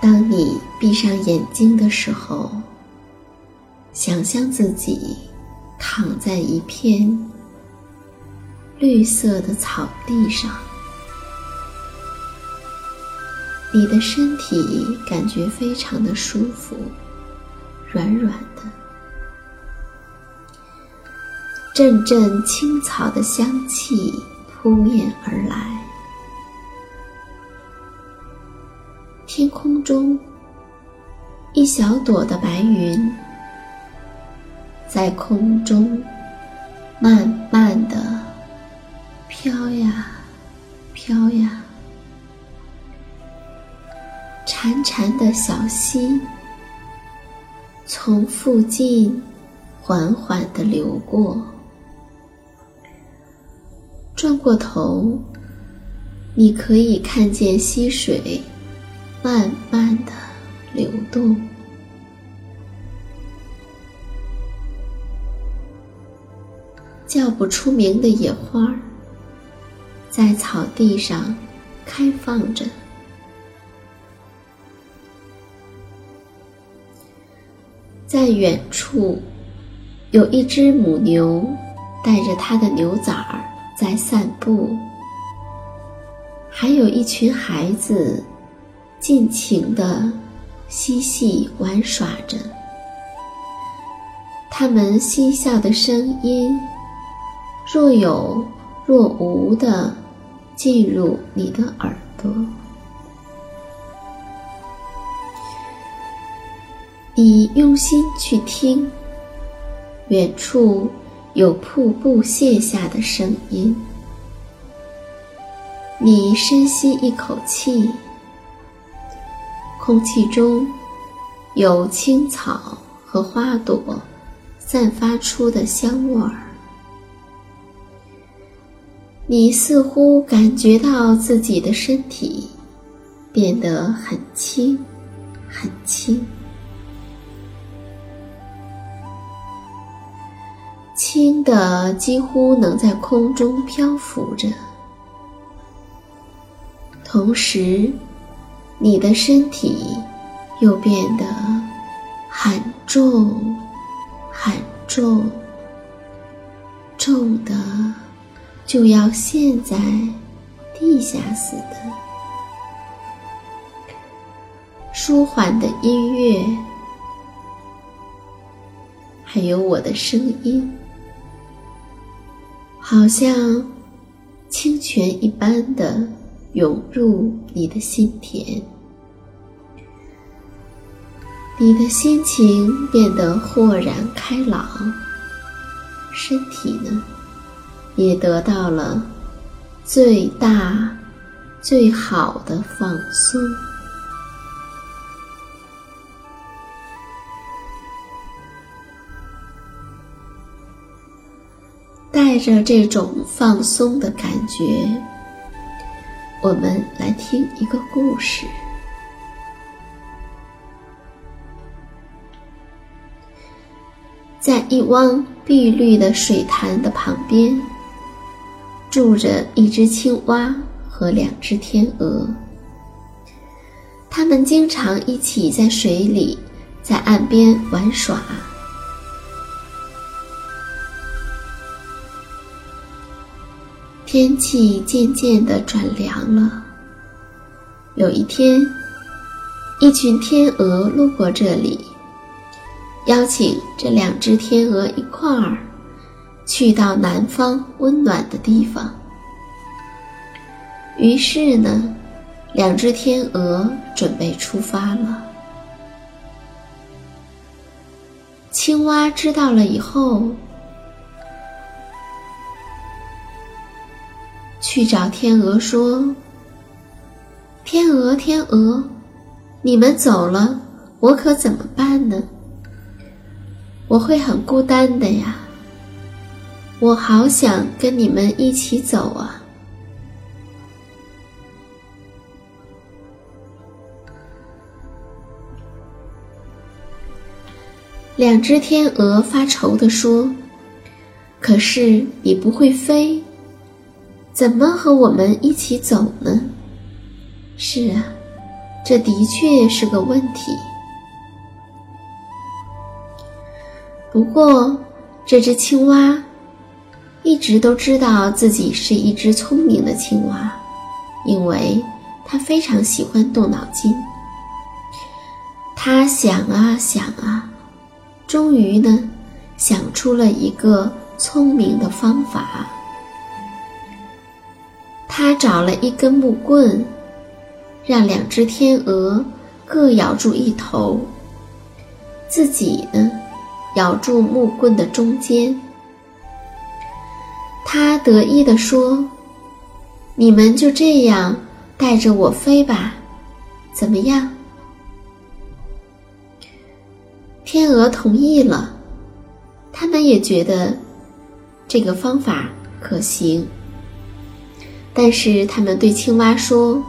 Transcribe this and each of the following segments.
当你闭上眼睛的时候，想象自己躺在一片绿色的草地上，你的身体感觉非常的舒服，软软的，阵阵青草的香气扑面而来。天空中，一小朵的白云在空中慢慢的飘呀飘呀，潺潺的小溪从附近缓缓的流过，转过头，你可以看见溪水。慢慢的流动，叫不出名的野花在草地上开放着。在远处，有一只母牛带着它的牛崽儿在散步，还有一群孩子。尽情的嬉戏玩耍着，他们嬉笑的声音若有若无的进入你的耳朵。你用心去听，远处有瀑布泻下的声音。你深吸一口气。空气中有青草和花朵散发出的香味儿，你似乎感觉到自己的身体变得很轻，很轻，轻的几乎能在空中漂浮着，同时。你的身体又变得很重，很重，重的就要陷在地下似的。舒缓的音乐，还有我的声音，好像清泉一般的涌入你的心田，你的心情变得豁然开朗，身体呢，也得到了最大。最好的放松，带着这种放松的感觉，我们来听一个故事。在一汪碧绿的水潭的旁边，住着一只青蛙。和两只天鹅，它们经常一起在水里，在岸边玩耍。天气渐渐的转凉了。有一天，一群天鹅路过这里，邀请这两只天鹅一块儿去到南方温暖的地方。于是呢，两只天鹅准备出发了。青蛙知道了以后，去找天鹅说：“天鹅，天鹅，你们走了，我可怎么办呢？我会很孤单的呀！我好想跟你们一起走啊！”两只天鹅发愁地说：“可是你不会飞，怎么和我们一起走呢？”是啊，这的确是个问题。不过，这只青蛙一直都知道自己是一只聪明的青蛙，因为它非常喜欢动脑筋。它想啊想啊。终于呢，想出了一个聪明的方法。他找了一根木棍，让两只天鹅各咬住一头，自己呢，咬住木棍的中间。他得意地说：“你们就这样带着我飞吧，怎么样？”天鹅同意了，他们也觉得这个方法可行。但是他们对青蛙说：“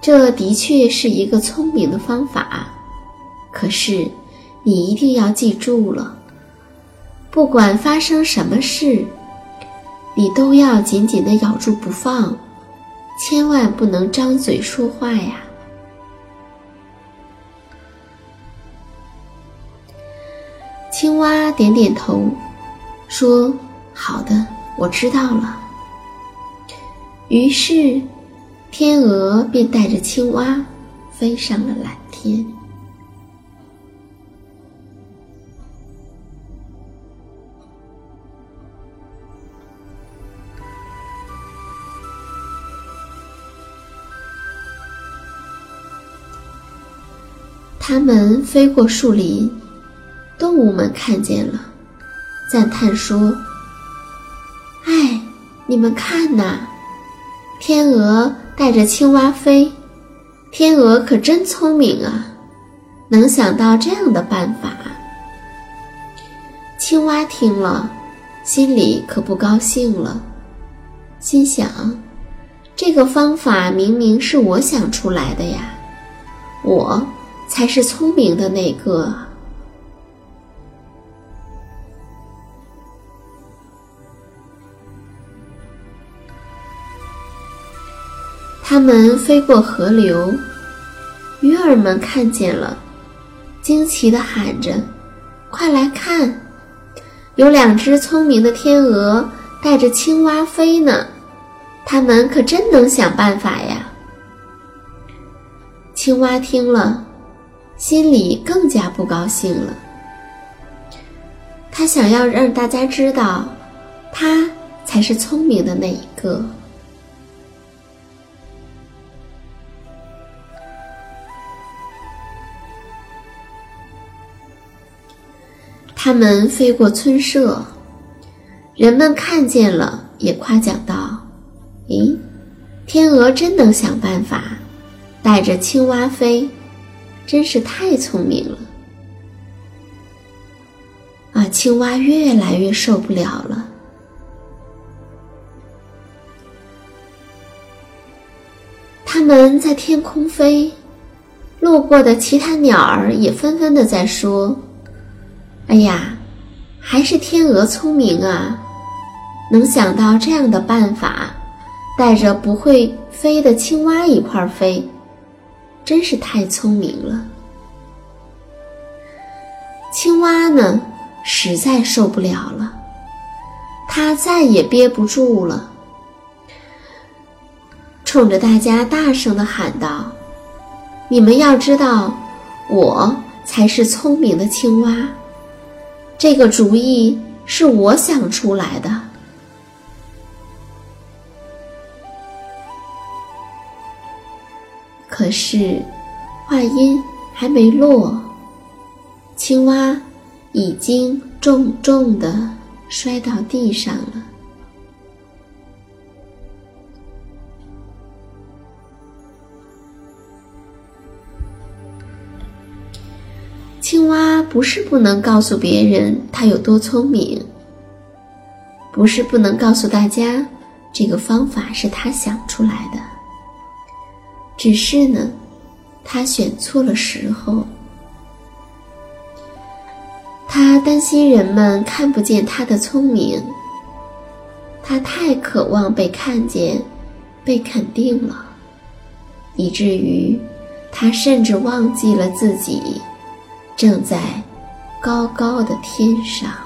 这的确是一个聪明的方法，可是你一定要记住了，不管发生什么事，你都要紧紧的咬住不放，千万不能张嘴说话呀。”青蛙点点头，说：“好的，我知道了。”于是，天鹅便带着青蛙飞上了蓝天。它们飞过树林。动物们看见了，赞叹说：“哎，你们看呐，天鹅带着青蛙飞，天鹅可真聪明啊，能想到这样的办法。”青蛙听了，心里可不高兴了，心想：“这个方法明明是我想出来的呀，我才是聪明的那个。”它们飞过河流，鱼儿们看见了，惊奇地喊着：“快来看，有两只聪明的天鹅带着青蛙飞呢！它们可真能想办法呀！”青蛙听了，心里更加不高兴了。他想要让大家知道，他才是聪明的那一个。他们飞过村舍，人们看见了，也夸奖道：“咦，天鹅真能想办法。”带着青蛙飞，真是太聪明了！啊，青蛙越来越受不了了。它们在天空飞，路过的其他鸟儿也纷纷的在说：“哎呀，还是天鹅聪明啊，能想到这样的办法，带着不会飞的青蛙一块儿飞。”真是太聪明了。青蛙呢，实在受不了了，它再也憋不住了，冲着大家大声的喊道：“你们要知道，我才是聪明的青蛙，这个主意是我想出来的。”可是，话音还没落，青蛙已经重重的摔到地上了。不是不能告诉别人他有多聪明，不是不能告诉大家这个方法是他想出来的。只是呢，他选错了时候。他担心人们看不见他的聪明，他太渴望被看见、被肯定了，以至于他甚至忘记了自己正在高高的天上。